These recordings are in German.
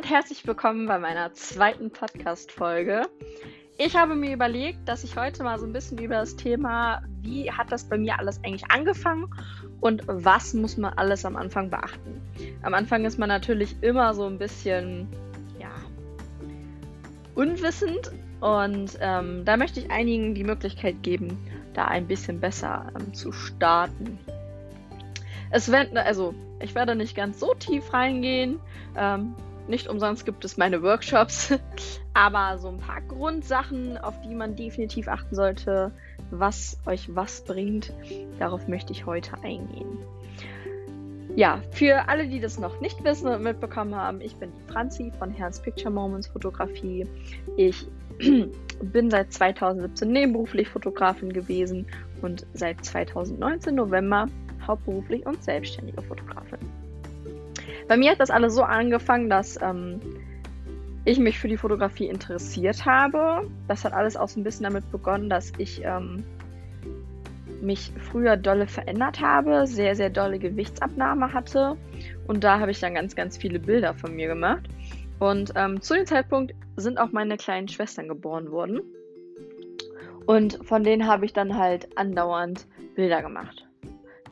und herzlich willkommen bei meiner zweiten Podcast-Folge. Ich habe mir überlegt, dass ich heute mal so ein bisschen über das Thema, wie hat das bei mir alles eigentlich angefangen und was muss man alles am Anfang beachten. Am Anfang ist man natürlich immer so ein bisschen, ja, unwissend und ähm, da möchte ich einigen die Möglichkeit geben, da ein bisschen besser ähm, zu starten. Es wird, also ich werde nicht ganz so tief reingehen. Ähm, nicht umsonst gibt es meine Workshops, aber so ein paar Grundsachen, auf die man definitiv achten sollte, was euch was bringt, darauf möchte ich heute eingehen. Ja, für alle, die das noch nicht wissen und mitbekommen haben, ich bin die Franzi von Herrns Picture Moments Fotografie. Ich bin seit 2017 nebenberuflich Fotografin gewesen und seit 2019 November hauptberuflich und selbstständige Fotografin. Bei mir hat das alles so angefangen, dass ähm, ich mich für die Fotografie interessiert habe. Das hat alles auch so ein bisschen damit begonnen, dass ich ähm, mich früher dolle verändert habe, sehr, sehr dolle Gewichtsabnahme hatte. Und da habe ich dann ganz, ganz viele Bilder von mir gemacht. Und ähm, zu dem Zeitpunkt sind auch meine kleinen Schwestern geboren worden. Und von denen habe ich dann halt andauernd Bilder gemacht.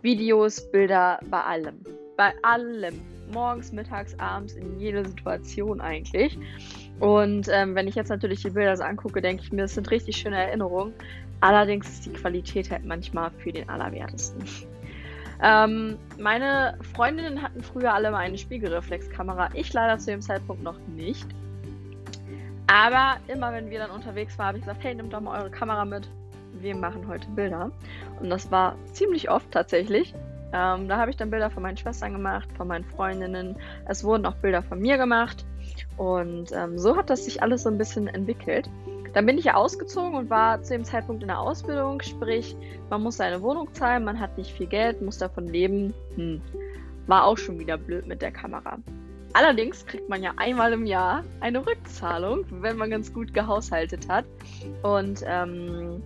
Videos, Bilder, bei allem. Bei allem. Morgens, mittags, abends, in jeder Situation eigentlich. Und ähm, wenn ich jetzt natürlich die Bilder so angucke, denke ich mir, das sind richtig schöne Erinnerungen. Allerdings ist die Qualität halt manchmal für den Allerwertesten. Ähm, meine Freundinnen hatten früher alle mal eine Spiegelreflexkamera. Ich leider zu dem Zeitpunkt noch nicht. Aber immer wenn wir dann unterwegs waren, habe ich gesagt, hey, nimm doch mal eure Kamera mit wir machen heute Bilder. Und das war ziemlich oft tatsächlich. Ähm, da habe ich dann Bilder von meinen Schwestern gemacht, von meinen Freundinnen. Es wurden auch Bilder von mir gemacht. Und ähm, so hat das sich alles so ein bisschen entwickelt. Dann bin ich ja ausgezogen und war zu dem Zeitpunkt in der Ausbildung. Sprich, man muss seine Wohnung zahlen, man hat nicht viel Geld, muss davon leben. Hm. War auch schon wieder blöd mit der Kamera. Allerdings kriegt man ja einmal im Jahr eine Rückzahlung, wenn man ganz gut gehaushaltet hat. Und ähm,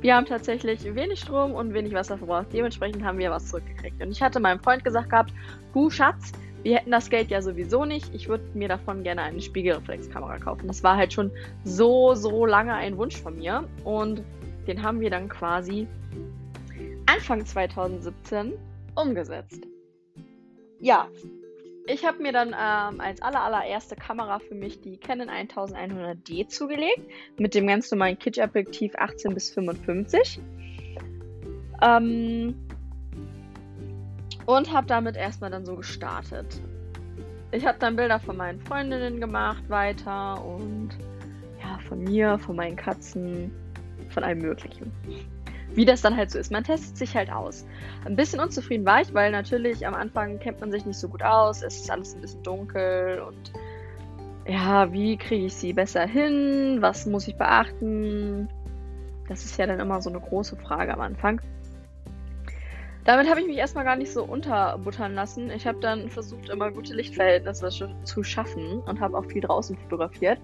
wir haben tatsächlich wenig Strom und wenig Wasser verbraucht. Dementsprechend haben wir was zurückgekriegt. Und ich hatte meinem Freund gesagt gehabt, du Schatz, wir hätten das Geld ja sowieso nicht. Ich würde mir davon gerne eine Spiegelreflexkamera kaufen. Das war halt schon so, so lange ein Wunsch von mir. Und den haben wir dann quasi Anfang 2017 umgesetzt. Ja, ich habe mir dann ähm, als aller, allererste Kamera für mich die Canon 1100D zugelegt mit dem ganz normalen Kitsch-Objektiv 18 bis 55. Ähm, und habe damit erstmal dann so gestartet. Ich habe dann Bilder von meinen Freundinnen gemacht weiter und ja, von mir, von meinen Katzen, von allem Möglichen wie das dann halt so ist. Man testet sich halt aus. Ein bisschen unzufrieden war ich, weil natürlich am Anfang kennt man sich nicht so gut aus. Es ist alles ein bisschen dunkel und ja, wie kriege ich sie besser hin? Was muss ich beachten? Das ist ja dann immer so eine große Frage am Anfang. Damit habe ich mich erstmal gar nicht so unterbuttern lassen. Ich habe dann versucht, immer gute Lichtverhältnisse zu schaffen und habe auch viel draußen fotografiert.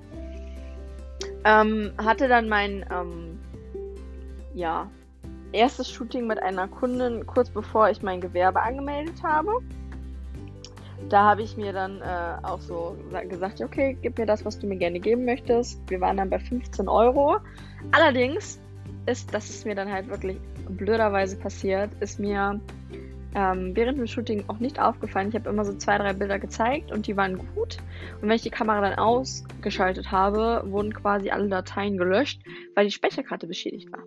Ähm, hatte dann mein ähm, ja, erstes Shooting mit einer Kundin kurz bevor ich mein Gewerbe angemeldet habe. Da habe ich mir dann äh, auch so gesagt, okay, gib mir das, was du mir gerne geben möchtest. Wir waren dann bei 15 Euro. Allerdings ist, das ist mir dann halt wirklich blöderweise passiert, ist mir ähm, während dem Shooting auch nicht aufgefallen. Ich habe immer so zwei, drei Bilder gezeigt und die waren gut. Und wenn ich die Kamera dann ausgeschaltet habe, wurden quasi alle Dateien gelöscht, weil die Speicherkarte beschädigt war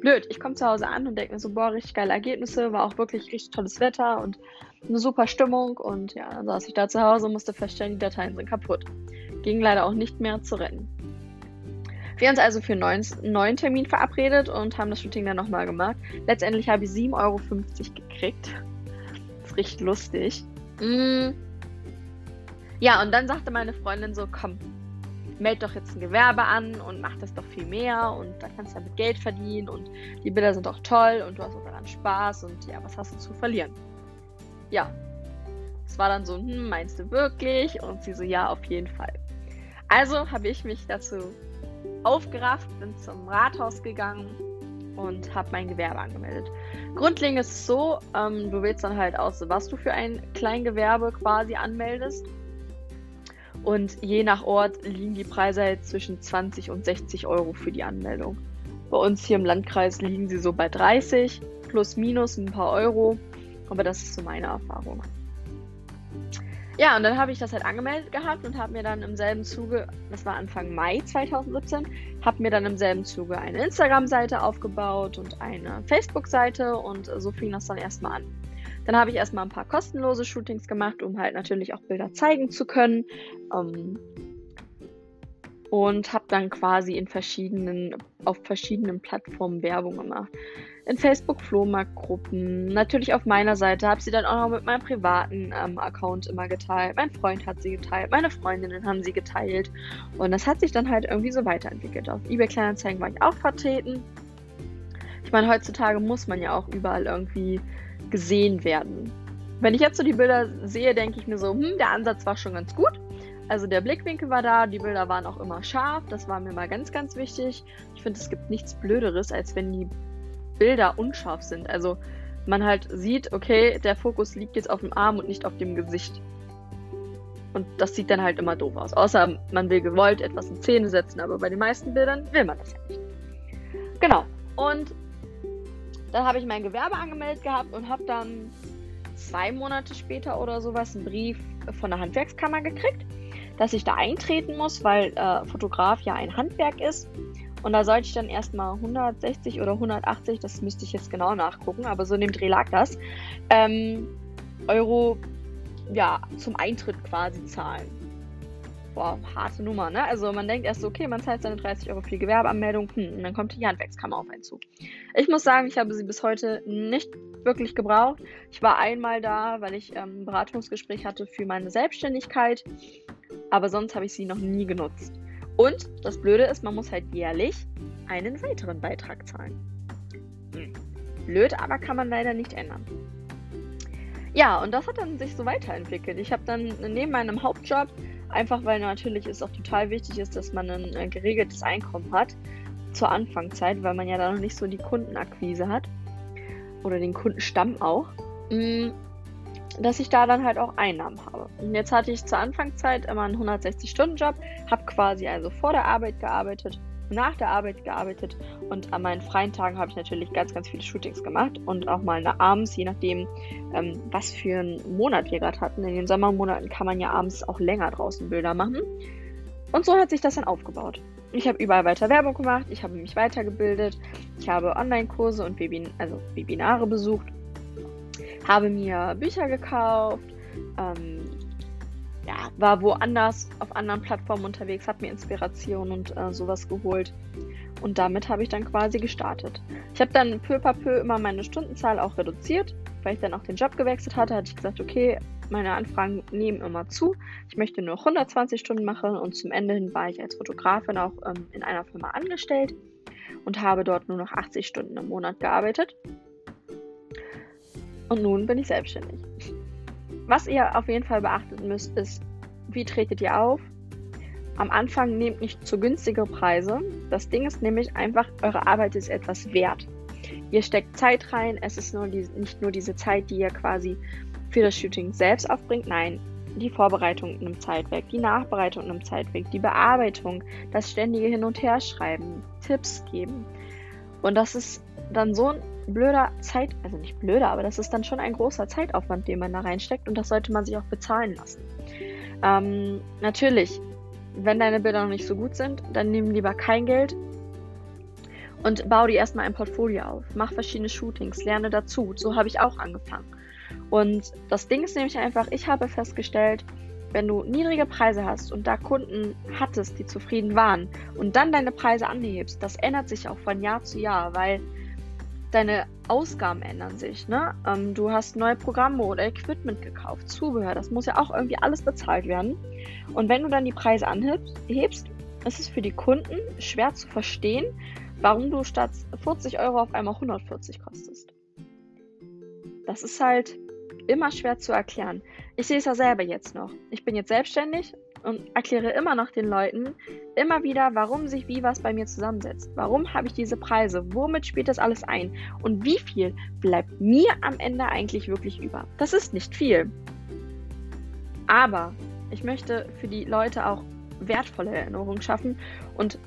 blöd. Ich komme zu Hause an und denke mir so, boah, richtig geile Ergebnisse, war auch wirklich richtig tolles Wetter und eine super Stimmung. Und ja, dann saß ich da zu Hause und musste feststellen, die Dateien sind kaputt. Ging leider auch nicht mehr zu retten. Wir haben uns also für einen neuen, neuen Termin verabredet und haben das Shooting dann nochmal gemacht. Letztendlich habe ich 7,50 Euro gekriegt. Das ist richtig lustig. Mm. Ja, und dann sagte meine Freundin so, komm, meld doch jetzt ein Gewerbe an und mach das doch viel mehr und da kannst du damit Geld verdienen und die Bilder sind doch toll und du hast auch daran Spaß und ja, was hast du zu verlieren? Ja. Es war dann so, hm, meinst du wirklich? Und sie so, ja, auf jeden Fall. Also habe ich mich dazu aufgerafft, bin zum Rathaus gegangen und habe mein Gewerbe angemeldet. Grundlegend ist es so, ähm, du wählst dann halt aus, was du für ein Kleingewerbe quasi anmeldest. Und je nach Ort liegen die Preise halt zwischen 20 und 60 Euro für die Anmeldung. Bei uns hier im Landkreis liegen sie so bei 30, plus minus ein paar Euro. Aber das ist so meine Erfahrung. Ja, und dann habe ich das halt angemeldet gehabt und habe mir dann im selben Zuge, das war Anfang Mai 2017, habe mir dann im selben Zuge eine Instagram-Seite aufgebaut und eine Facebook-Seite und so fing das dann erstmal an. Dann habe ich erstmal ein paar kostenlose Shootings gemacht, um halt natürlich auch Bilder zeigen zu können. Ähm, und habe dann quasi in verschiedenen, auf verschiedenen Plattformen Werbung gemacht in Facebook-Flohmarktgruppen, natürlich auf meiner Seite, habe sie dann auch noch mit meinem privaten ähm, Account immer geteilt. Mein Freund hat sie geteilt, meine Freundinnen haben sie geteilt und das hat sich dann halt irgendwie so weiterentwickelt. Auf eBay Kleinanzeigen war ich auch vertreten. Ich meine, heutzutage muss man ja auch überall irgendwie gesehen werden. Wenn ich jetzt so die Bilder sehe, denke ich mir so, hm, der Ansatz war schon ganz gut. Also der Blickwinkel war da, die Bilder waren auch immer scharf, das war mir mal ganz, ganz wichtig. Ich finde, es gibt nichts Blöderes, als wenn die Bilder unscharf sind. Also man halt sieht, okay, der Fokus liegt jetzt auf dem Arm und nicht auf dem Gesicht. Und das sieht dann halt immer doof aus. Außer man will gewollt etwas in Szene setzen, aber bei den meisten Bildern will man das ja nicht. Genau. Und dann habe ich mein Gewerbe angemeldet gehabt und habe dann zwei Monate später oder sowas einen Brief von der Handwerkskammer gekriegt, dass ich da eintreten muss, weil äh, Fotograf ja ein Handwerk ist und da sollte ich dann erstmal 160 oder 180, das müsste ich jetzt genau nachgucken, aber so in dem Dreh lag das, ähm, Euro ja, zum Eintritt quasi zahlen. Boah, harte Nummer, ne? Also man denkt erst so, okay, man zahlt seine 30 Euro für die Gewerbeanmeldung, hm, und dann kommt die Handwerkskammer auf einen zu. Ich muss sagen, ich habe sie bis heute nicht wirklich gebraucht. Ich war einmal da, weil ich ähm, ein Beratungsgespräch hatte für meine Selbstständigkeit, aber sonst habe ich sie noch nie genutzt. Und das Blöde ist, man muss halt jährlich einen weiteren Beitrag zahlen. Hm. Blöd, aber kann man leider nicht ändern. Ja, und das hat dann sich so weiterentwickelt. Ich habe dann neben meinem Hauptjob, einfach weil natürlich es auch total wichtig ist, dass man ein äh, geregeltes Einkommen hat zur Anfangszeit, weil man ja da noch nicht so die Kundenakquise hat oder den Kundenstamm auch. Hm dass ich da dann halt auch Einnahmen habe. Und jetzt hatte ich zur Anfangszeit immer einen 160-Stunden-Job, habe quasi also vor der Arbeit gearbeitet, nach der Arbeit gearbeitet und an meinen freien Tagen habe ich natürlich ganz, ganz viele Shootings gemacht und auch mal abends, je nachdem, ähm, was für einen Monat wir gerade hatten. In den Sommermonaten kann man ja abends auch länger draußen Bilder machen. Und so hat sich das dann aufgebaut. Ich habe überall weiter Werbung gemacht, ich habe mich weitergebildet, ich habe Online-Kurse und Webin also Webinare besucht habe mir Bücher gekauft, ähm, ja, war woanders auf anderen Plattformen unterwegs, habe mir Inspiration und äh, sowas geholt. Und damit habe ich dann quasi gestartet. Ich habe dann peu à peu immer meine Stundenzahl auch reduziert, weil ich dann auch den Job gewechselt hatte, hatte ich gesagt, okay, meine Anfragen nehmen immer zu. Ich möchte nur 120 Stunden machen und zum Ende hin war ich als Fotografin auch ähm, in einer Firma angestellt und habe dort nur noch 80 Stunden im Monat gearbeitet. Und nun bin ich selbstständig. Was ihr auf jeden Fall beachten müsst, ist, wie tretet ihr auf? Am Anfang nehmt nicht zu günstige Preise. Das Ding ist nämlich einfach, eure Arbeit ist etwas wert. Ihr steckt Zeit rein, es ist nur die, nicht nur diese Zeit, die ihr quasi für das Shooting selbst aufbringt. Nein, die Vorbereitung nimmt Zeit weg, die Nachbereitung nimmt Zeit weg, die Bearbeitung, das ständige Hin- und Herschreiben, Tipps geben. Und das ist dann so ein blöder Zeit, also nicht blöder, aber das ist dann schon ein großer Zeitaufwand, den man da reinsteckt und das sollte man sich auch bezahlen lassen. Ähm, natürlich, wenn deine Bilder noch nicht so gut sind, dann nimm lieber kein Geld und bau dir erstmal ein Portfolio auf. Mach verschiedene Shootings, lerne dazu. So habe ich auch angefangen. Und das Ding ist nämlich einfach, ich habe festgestellt, wenn du niedrige Preise hast und da Kunden hattest, die zufrieden waren und dann deine Preise anhebst, das ändert sich auch von Jahr zu Jahr, weil deine Ausgaben ändern sich. Ne? Ähm, du hast neue Programme oder Equipment gekauft, Zubehör, das muss ja auch irgendwie alles bezahlt werden. Und wenn du dann die Preise anhebst, ist es für die Kunden schwer zu verstehen, warum du statt 40 Euro auf einmal 140 kostest. Das ist halt immer schwer zu erklären. Ich sehe es ja selber jetzt noch. Ich bin jetzt selbstständig und erkläre immer noch den Leuten immer wieder, warum sich wie was bei mir zusammensetzt. Warum habe ich diese Preise? Womit spielt das alles ein? Und wie viel bleibt mir am Ende eigentlich wirklich über? Das ist nicht viel. Aber ich möchte für die Leute auch wertvolle Erinnerungen schaffen. Und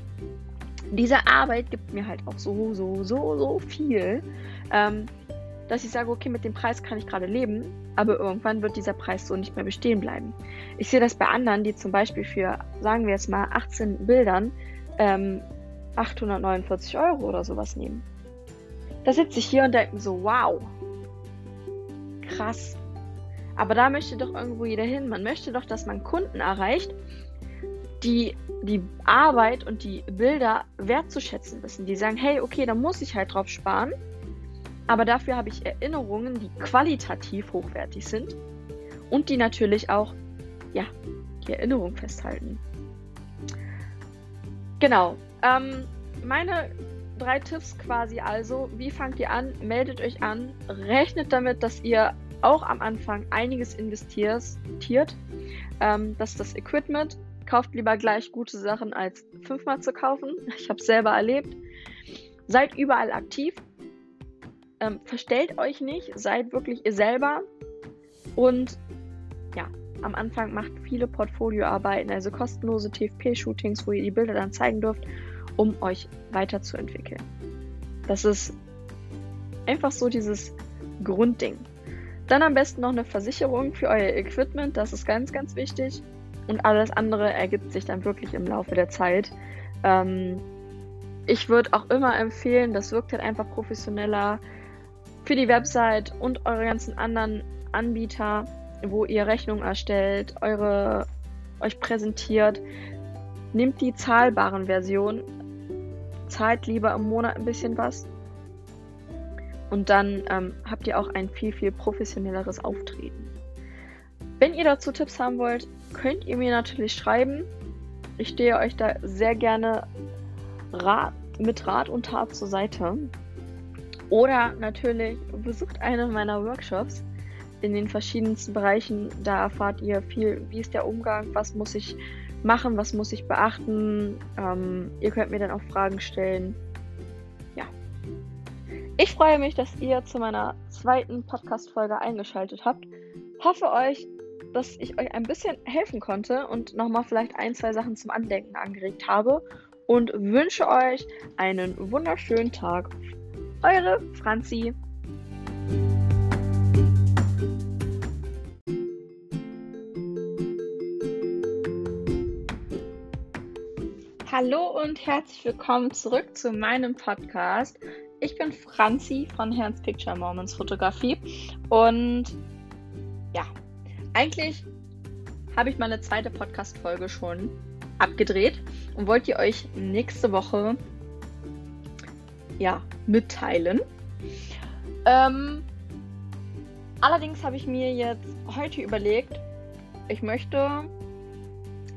diese Arbeit gibt mir halt auch so, so, so, so viel, ähm, dass ich sage, okay, mit dem Preis kann ich gerade leben, aber irgendwann wird dieser Preis so nicht mehr bestehen bleiben. Ich sehe das bei anderen, die zum Beispiel für, sagen wir jetzt mal, 18 Bildern ähm, 849 Euro oder sowas nehmen. Da sitze ich hier und denke so, wow, krass. Aber da möchte doch irgendwo jeder hin. Man möchte doch, dass man Kunden erreicht, die die Arbeit und die Bilder wertzuschätzen wissen. Die sagen, hey, okay, da muss ich halt drauf sparen. Aber dafür habe ich Erinnerungen, die qualitativ hochwertig sind und die natürlich auch, ja, die Erinnerung festhalten. Genau. Ähm, meine drei Tipps quasi also. Wie fangt ihr an? Meldet euch an. Rechnet damit, dass ihr auch am Anfang einiges investiert. Ähm, das ist das Equipment. Kauft lieber gleich gute Sachen als fünfmal zu kaufen. Ich habe es selber erlebt. Seid überall aktiv. Ähm, verstellt euch nicht. Seid wirklich ihr selber. Und ja, am Anfang macht viele Portfolioarbeiten, also kostenlose TFP-Shootings, wo ihr die Bilder dann zeigen dürft um euch weiterzuentwickeln. Das ist einfach so dieses Grundding. Dann am besten noch eine Versicherung für euer Equipment, das ist ganz, ganz wichtig. Und alles andere ergibt sich dann wirklich im Laufe der Zeit. Ähm, ich würde auch immer empfehlen, das wirkt halt einfach professioneller für die Website und eure ganzen anderen Anbieter, wo ihr Rechnungen erstellt, eure euch präsentiert. Nehmt die zahlbaren Versionen, zahlt lieber im Monat ein bisschen was. Und dann ähm, habt ihr auch ein viel, viel professionelleres Auftreten. Wenn ihr dazu Tipps haben wollt, könnt ihr mir natürlich schreiben. Ich stehe euch da sehr gerne Rat, mit Rat und Tat zur Seite. Oder natürlich besucht einen meiner Workshops in den verschiedensten Bereichen. Da erfahrt ihr viel, wie ist der Umgang, was muss ich machen, was muss ich beachten. Ähm, ihr könnt mir dann auch Fragen stellen. Ja. Ich freue mich, dass ihr zu meiner zweiten Podcast-Folge eingeschaltet habt. Hoffe euch, dass ich euch ein bisschen helfen konnte und nochmal vielleicht ein, zwei Sachen zum Andenken angeregt habe. Und wünsche euch einen wunderschönen Tag. Eure Franzi. Hallo und herzlich willkommen zurück zu meinem Podcast. Ich bin Franzi von Herrns Picture Moments Fotografie und ja, eigentlich habe ich meine zweite Podcast-Folge schon abgedreht und wollte euch nächste Woche ja mitteilen. Ähm, allerdings habe ich mir jetzt heute überlegt, ich möchte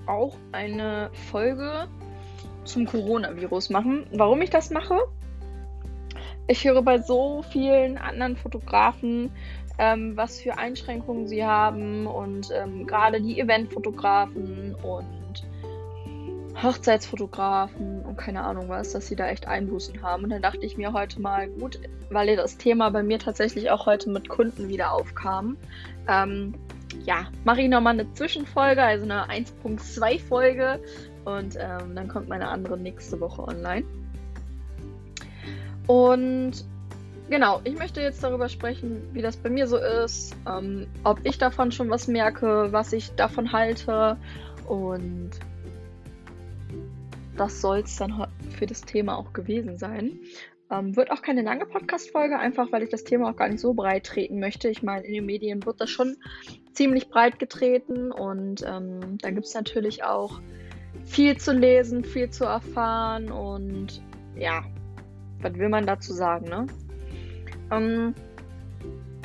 auch eine Folge zum Coronavirus machen. Warum ich das mache? Ich höre bei so vielen anderen Fotografen, ähm, was für Einschränkungen sie haben und ähm, gerade die Eventfotografen und Hochzeitsfotografen und keine Ahnung was, dass sie da echt Einbußen haben. Und dann dachte ich mir heute mal, gut, weil das Thema bei mir tatsächlich auch heute mit Kunden wieder aufkam, ähm, ja, mache ich nochmal eine Zwischenfolge, also eine 1.2 Folge und ähm, dann kommt meine andere nächste Woche online. Und genau, ich möchte jetzt darüber sprechen, wie das bei mir so ist, ähm, ob ich davon schon was merke, was ich davon halte. Und das soll es dann für das Thema auch gewesen sein. Ähm, wird auch keine lange Podcast-Folge, einfach weil ich das Thema auch gar nicht so breit treten möchte. Ich meine, in den Medien wird das schon ziemlich breit getreten und ähm, da gibt es natürlich auch viel zu lesen, viel zu erfahren und ja, was will man dazu sagen, ne? Ähm,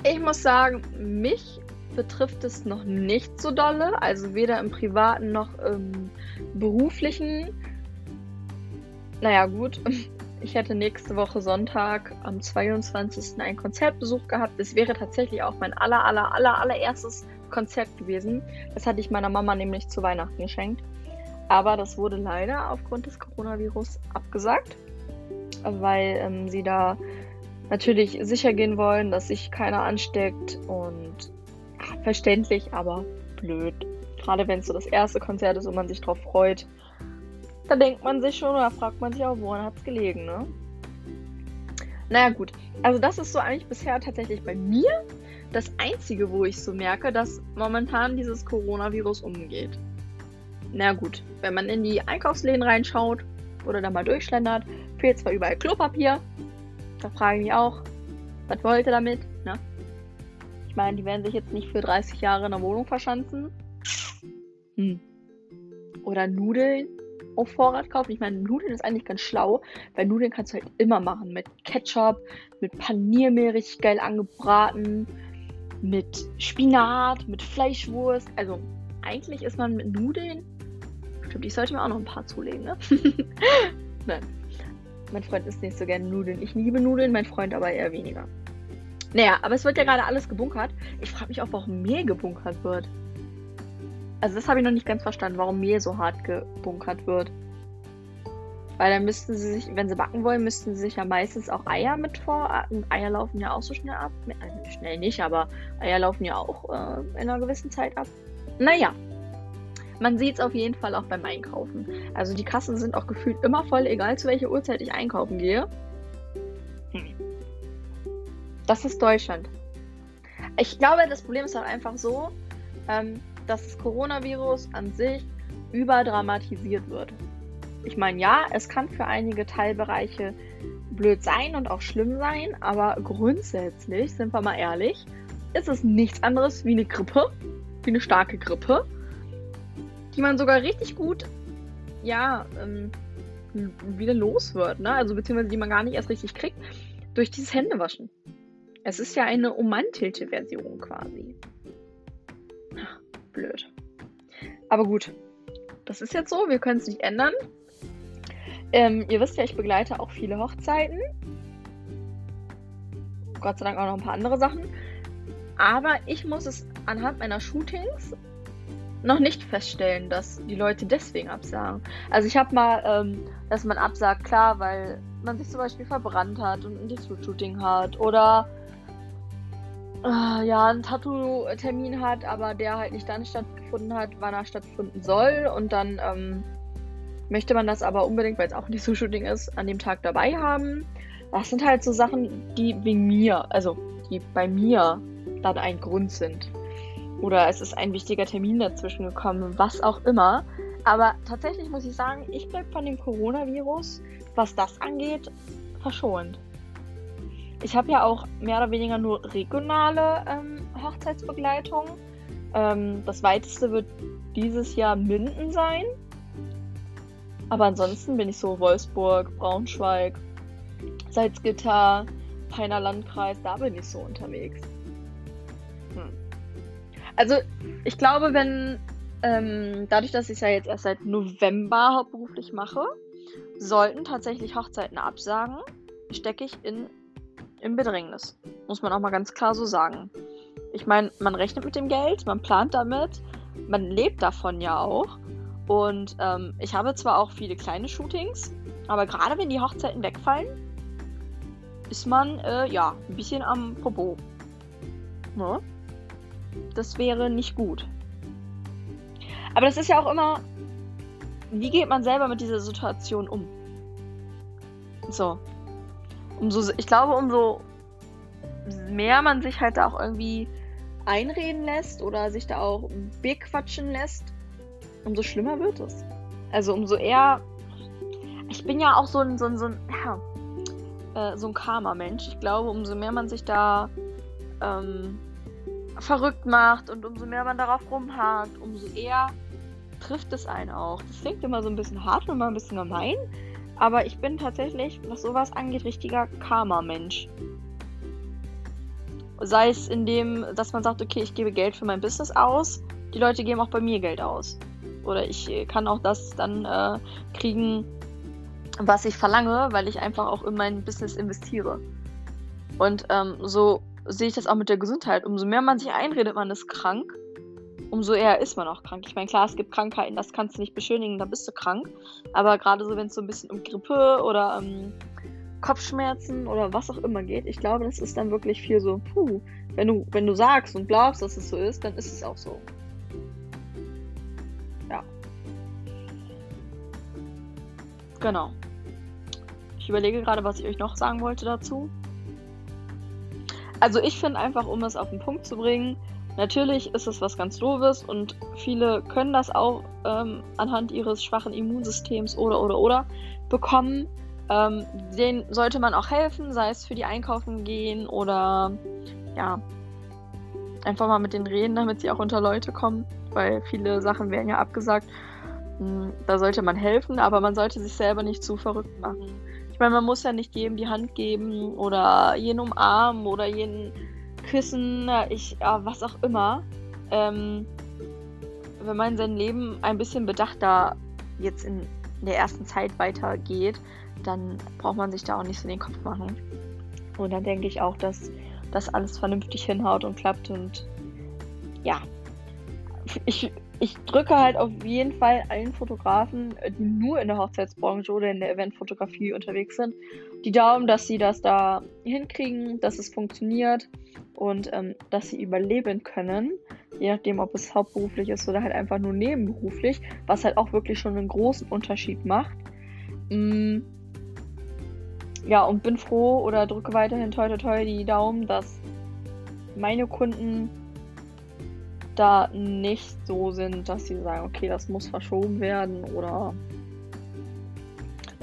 ich muss sagen, mich betrifft es noch nicht so dolle, also weder im privaten noch im beruflichen. Naja, gut, ich hätte nächste Woche Sonntag am 22. einen Konzertbesuch gehabt. Es wäre tatsächlich auch mein aller, aller, aller, allererstes Konzert gewesen. Das hatte ich meiner Mama nämlich zu Weihnachten geschenkt. Aber das wurde leider aufgrund des Coronavirus abgesagt, weil ähm, sie da natürlich sicher gehen wollen, dass sich keiner ansteckt und verständlich, aber blöd. Gerade wenn es so das erste Konzert ist und man sich drauf freut, da denkt man sich schon oder fragt man sich auch, woran hat es gelegen, ne? Naja, gut. Also, das ist so eigentlich bisher tatsächlich bei mir das Einzige, wo ich so merke, dass momentan dieses Coronavirus umgeht. Na gut, wenn man in die Einkaufsläden reinschaut oder da mal durchschlendert, fehlt zwar überall Klopapier. Da frage ich mich auch, was wollt ihr damit? Ne? Ich meine, die werden sich jetzt nicht für 30 Jahre in der Wohnung verschanzen. Hm. Oder Nudeln auf Vorrat kaufen. Ich meine, Nudeln ist eigentlich ganz schlau, weil Nudeln kannst du halt immer machen. Mit Ketchup, mit Paniermehl richtig geil angebraten, mit Spinat, mit Fleischwurst. Also eigentlich ist man mit Nudeln. Stimmt, ich sollte mir auch noch ein paar zulegen, ne? Nein. Mein Freund isst nicht so gerne Nudeln. Ich liebe Nudeln, mein Freund aber eher weniger. Naja, aber es wird ja gerade alles gebunkert. Ich frage mich auch, warum Mehl gebunkert wird. Also das habe ich noch nicht ganz verstanden, warum Mehl so hart gebunkert wird. Weil dann müssten sie sich, wenn sie backen wollen, müssten sie sich ja meistens auch Eier mit vor. Und Eier laufen ja auch so schnell ab. Also schnell nicht, aber Eier laufen ja auch äh, in einer gewissen Zeit ab. Naja. Man sieht es auf jeden Fall auch beim Einkaufen. Also die Kassen sind auch gefühlt immer voll, egal zu welcher Uhrzeit ich einkaufen gehe. Das ist Deutschland. Ich glaube, das Problem ist auch einfach so, ähm, dass das Coronavirus an sich überdramatisiert wird. Ich meine, ja, es kann für einige Teilbereiche blöd sein und auch schlimm sein, aber grundsätzlich, sind wir mal ehrlich, ist es nichts anderes wie eine Grippe, wie eine starke Grippe, die man sogar richtig gut, ja, ähm, wieder los wird, ne? Also beziehungsweise die man gar nicht erst richtig kriegt, durch dieses Händewaschen. Es ist ja eine ummantelte Version quasi blöd. Aber gut, das ist jetzt so, wir können es nicht ändern. Ähm, ihr wisst ja, ich begleite auch viele Hochzeiten. Gott sei Dank auch noch ein paar andere Sachen. Aber ich muss es anhand meiner Shootings noch nicht feststellen, dass die Leute deswegen absagen. Also ich habe mal, ähm, dass man absagt, klar, weil man sich zum Beispiel verbrannt hat und ein Shooting hat oder äh, ja, einen Tattoo-Termin hat, aber der halt nicht dann stattgefunden hat, wann er stattfinden soll. Und dann ähm, möchte man das aber unbedingt, weil es auch ein Tattoo-Shooting ist, an dem Tag dabei haben. Das sind halt so Sachen, die wegen mir, also die bei mir dann ein Grund sind. Oder es ist ein wichtiger Termin dazwischen gekommen, was auch immer. Aber tatsächlich muss ich sagen, ich bleibe von dem Coronavirus, was das angeht, verschont. Ich habe ja auch mehr oder weniger nur regionale ähm, Hochzeitsbegleitung. Ähm, das weiteste wird dieses Jahr Minden sein. Aber ansonsten bin ich so Wolfsburg, Braunschweig, Salzgitter, Peiner Landkreis, da bin ich so unterwegs. Hm. Also, ich glaube, wenn, ähm, dadurch, dass ich es ja jetzt erst seit November hauptberuflich mache, sollten tatsächlich Hochzeiten absagen, stecke ich in im Bedrängnis. Muss man auch mal ganz klar so sagen. Ich meine, man rechnet mit dem Geld, man plant damit, man lebt davon ja auch. Und ähm, ich habe zwar auch viele kleine Shootings, aber gerade wenn die Hochzeiten wegfallen, ist man äh, ja ein bisschen am Popo. Ne? Das wäre nicht gut. Aber das ist ja auch immer, wie geht man selber mit dieser Situation um? So, umso, ich glaube, umso mehr man sich halt da auch irgendwie einreden lässt oder sich da auch bequatschen lässt, umso schlimmer wird es. Also umso eher. Ich bin ja auch so ein, so ein, so ein, ja, äh, so ein Karma-Mensch. Ich glaube, umso mehr man sich da ähm, verrückt macht und umso mehr man darauf rumhakt, umso eher trifft es einen auch. Das klingt immer so ein bisschen hart und immer ein bisschen gemein, aber ich bin tatsächlich, was sowas angeht, richtiger Karma-Mensch. Sei es in dem, dass man sagt, okay, ich gebe Geld für mein Business aus, die Leute geben auch bei mir Geld aus. Oder ich kann auch das dann äh, kriegen, was ich verlange, weil ich einfach auch in mein Business investiere. Und ähm, so sehe ich das auch mit der Gesundheit. Umso mehr man sich einredet, man ist krank, umso eher ist man auch krank. Ich meine, klar, es gibt Krankheiten, das kannst du nicht beschönigen, da bist du krank. Aber gerade so, wenn es so ein bisschen um Grippe oder ähm, Kopfschmerzen oder was auch immer geht, ich glaube, das ist dann wirklich viel so, puh, wenn du, wenn du sagst und glaubst, dass es so ist, dann ist es auch so. Ja. Genau. Ich überlege gerade, was ich euch noch sagen wollte dazu. Also ich finde einfach, um es auf den Punkt zu bringen, natürlich ist es was ganz Doofes und viele können das auch ähm, anhand ihres schwachen Immunsystems oder oder oder bekommen. Ähm, denen sollte man auch helfen, sei es für die Einkaufen gehen oder ja, einfach mal mit denen reden, damit sie auch unter Leute kommen, weil viele Sachen werden ja abgesagt. Hm, da sollte man helfen, aber man sollte sich selber nicht zu verrückt machen. Ich meine, man muss ja nicht jedem die Hand geben oder jeden umarmen oder jeden küssen, ich, ja, was auch immer. Ähm, wenn man sein Leben ein bisschen bedachter jetzt in der ersten Zeit weitergeht, dann braucht man sich da auch nicht so den Kopf machen. Und dann denke ich auch, dass das alles vernünftig hinhaut und klappt. Und ja, ich, ich drücke halt auf jeden Fall allen Fotografen, die nur in der Hochzeitsbranche oder in der Eventfotografie unterwegs sind, die Daumen, dass sie das da hinkriegen, dass es funktioniert und ähm, dass sie überleben können. Je nachdem, ob es hauptberuflich ist oder halt einfach nur nebenberuflich, was halt auch wirklich schon einen großen Unterschied macht. Mm, ja, und bin froh oder drücke weiterhin toi toi toi die Daumen, dass meine Kunden da nicht so sind, dass sie sagen, okay, das muss verschoben werden oder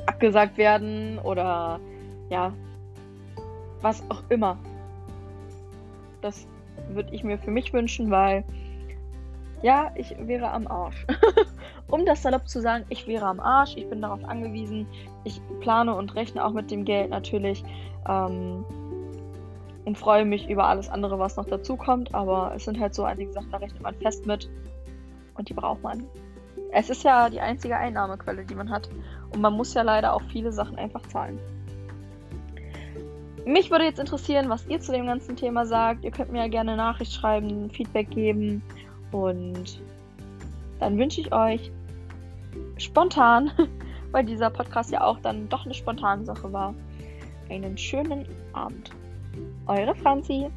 abgesagt werden oder ja, was auch immer. Das würde ich mir für mich wünschen, weil ja, ich wäre am Arsch. um das salopp zu sagen, ich wäre am Arsch, ich bin darauf angewiesen, ich plane und rechne auch mit dem Geld natürlich ähm, und freue mich über alles andere, was noch dazu kommt, aber es sind halt so einige Sachen, da rechnet man fest mit und die braucht man. Es ist ja die einzige Einnahmequelle, die man hat und man muss ja leider auch viele Sachen einfach zahlen. Mich würde jetzt interessieren, was ihr zu dem ganzen Thema sagt. Ihr könnt mir ja gerne Nachricht schreiben, Feedback geben und dann wünsche ich euch spontan, weil dieser Podcast ja auch dann doch eine spontane Sache war, einen schönen Abend. Eure Franzi.